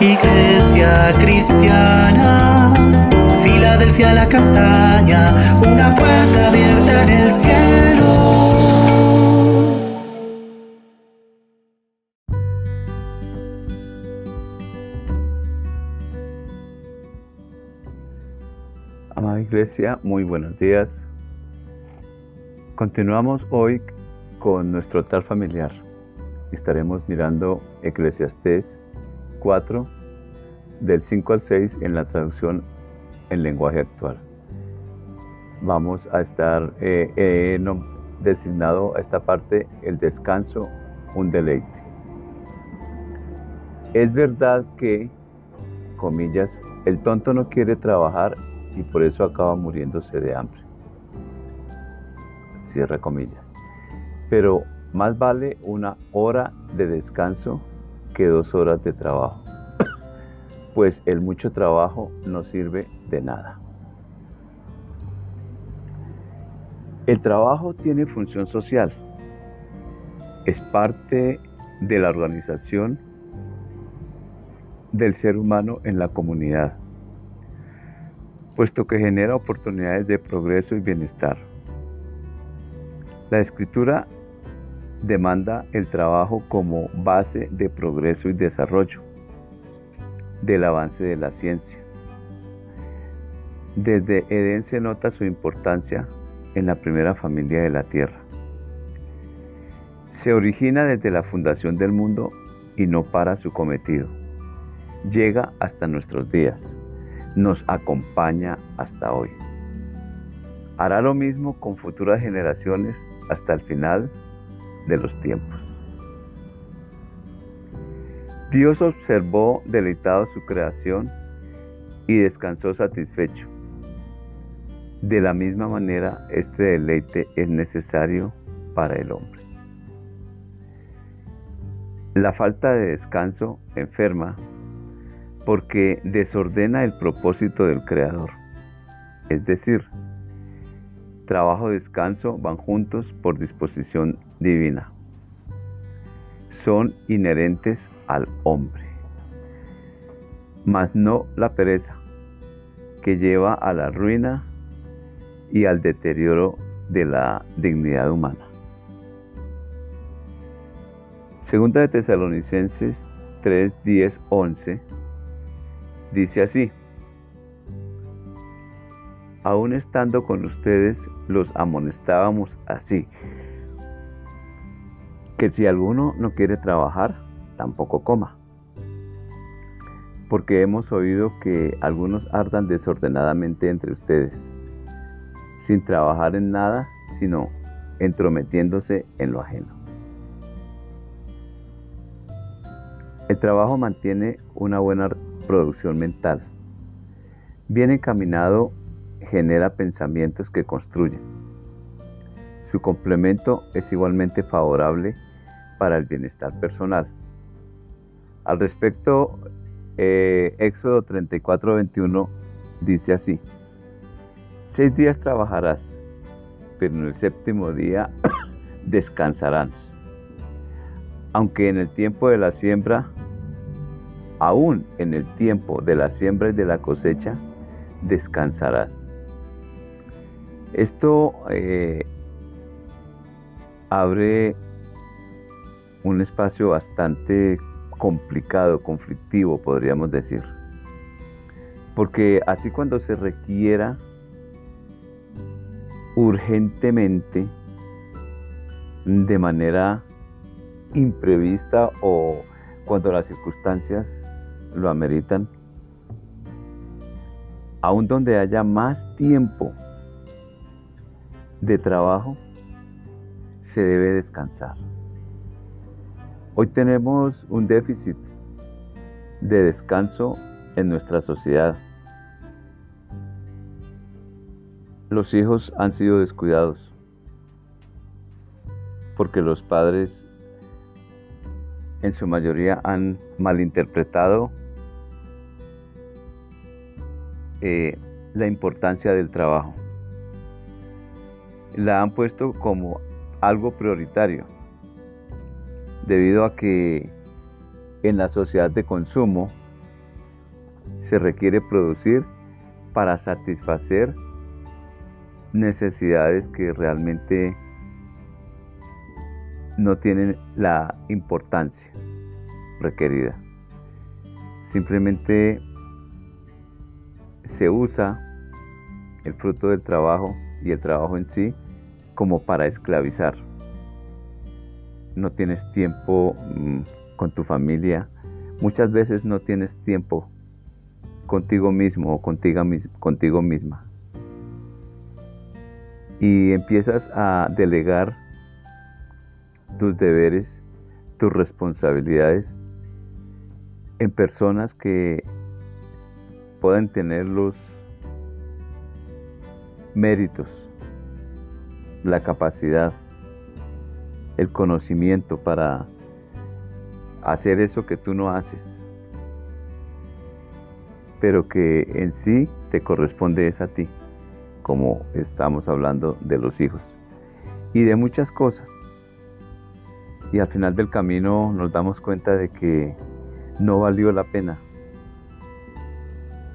Iglesia cristiana, Filadelfia la castaña, una puerta abierta en el cielo. Amada Iglesia, muy buenos días. Continuamos hoy con nuestro altar familiar. Estaremos mirando Eclesiastés 4, del 5 al 6 en la traducción en lenguaje actual. Vamos a estar eh, designado a esta parte el descanso, un deleite. Es verdad que, comillas, el tonto no quiere trabajar y por eso acaba muriéndose de hambre. Cierra comillas. Pero más vale una hora de descanso que dos horas de trabajo, pues el mucho trabajo no sirve de nada. El trabajo tiene función social, es parte de la organización del ser humano en la comunidad, puesto que genera oportunidades de progreso y bienestar. La escritura demanda el trabajo como base de progreso y desarrollo del avance de la ciencia. Desde Edén se nota su importancia en la primera familia de la Tierra. Se origina desde la fundación del mundo y no para su cometido. Llega hasta nuestros días. Nos acompaña hasta hoy. Hará lo mismo con futuras generaciones hasta el final de los tiempos. Dios observó deleitado su creación y descansó satisfecho. De la misma manera, este deleite es necesario para el hombre. La falta de descanso enferma porque desordena el propósito del Creador. Es decir, trabajo-descanso van juntos por disposición divina. Son inherentes al hombre, mas no la pereza, que lleva a la ruina y al deterioro de la dignidad humana. Segunda de Tesalonicenses 3, 10, 11 dice así, aún estando con ustedes, los amonestábamos así, que si alguno no quiere trabajar, tampoco coma. Porque hemos oído que algunos ardan desordenadamente entre ustedes, sin trabajar en nada, sino entrometiéndose en lo ajeno. El trabajo mantiene una buena producción mental. Bien encaminado genera pensamientos que construyen. Su complemento es igualmente favorable para el bienestar personal. Al respecto, eh, Éxodo 34, 21 dice así, seis días trabajarás, pero en el séptimo día descansarás. Aunque en el tiempo de la siembra, aún en el tiempo de la siembra y de la cosecha, descansarás. Esto eh, abre un espacio bastante complicado, conflictivo, podríamos decir. Porque así cuando se requiera urgentemente, de manera imprevista o cuando las circunstancias lo ameritan, aún donde haya más tiempo de trabajo, se debe descansar. Hoy tenemos un déficit de descanso en nuestra sociedad. Los hijos han sido descuidados porque los padres en su mayoría han malinterpretado eh, la importancia del trabajo la han puesto como algo prioritario, debido a que en la sociedad de consumo se requiere producir para satisfacer necesidades que realmente no tienen la importancia requerida. Simplemente se usa el fruto del trabajo y el trabajo en sí como para esclavizar. No tienes tiempo mm, con tu familia, muchas veces no tienes tiempo contigo mismo o contigo, contigo misma. Y empiezas a delegar tus deberes, tus responsabilidades en personas que puedan tener los méritos, la capacidad, el conocimiento para hacer eso que tú no haces, pero que en sí te corresponde es a ti, como estamos hablando de los hijos y de muchas cosas. Y al final del camino nos damos cuenta de que no valió la pena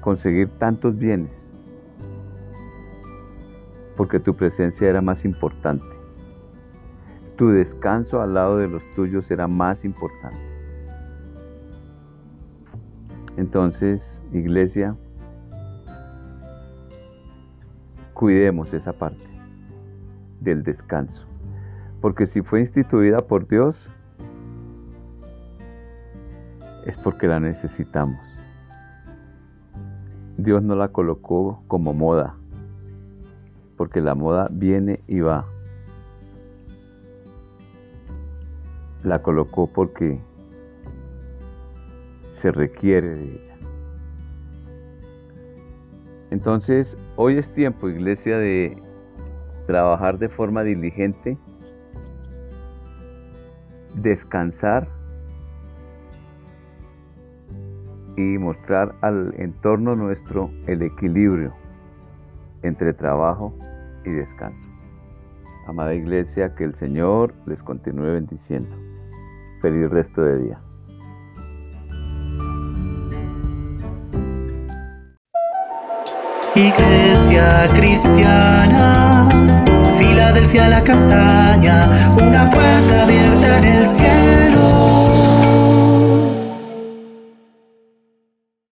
conseguir tantos bienes, porque tu presencia era más importante. Tu descanso al lado de los tuyos era más importante. Entonces, iglesia, cuidemos esa parte del descanso. Porque si fue instituida por Dios, es porque la necesitamos. Dios no la colocó como moda, porque la moda viene y va. La colocó porque se requiere de ella. Entonces, hoy es tiempo, iglesia, de trabajar de forma diligente descansar y mostrar al entorno nuestro el equilibrio entre trabajo y descanso. Amada iglesia, que el Señor les continúe bendiciendo. Feliz resto de día. Iglesia cristiana, Filadelfia la castaña, una puerta abierta en el cielo.